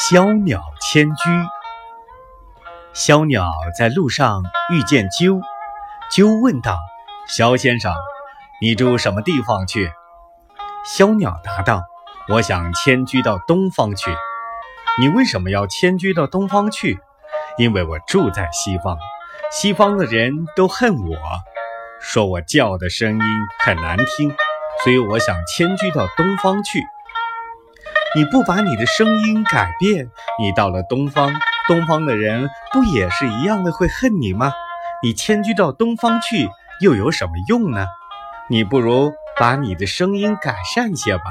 小鸟迁居。小鸟在路上遇见鸠，鸠问道：“小先生，你住什么地方去？”小鸟答道：“我想迁居到东方去。”“你为什么要迁居到东方去？”“因为我住在西方，西方的人都恨我，说我叫的声音很难听，所以我想迁居到东方去。”你不把你的声音改变，你到了东方，东方的人不也是一样的会恨你吗？你迁居到东方去又有什么用呢？你不如把你的声音改善些吧。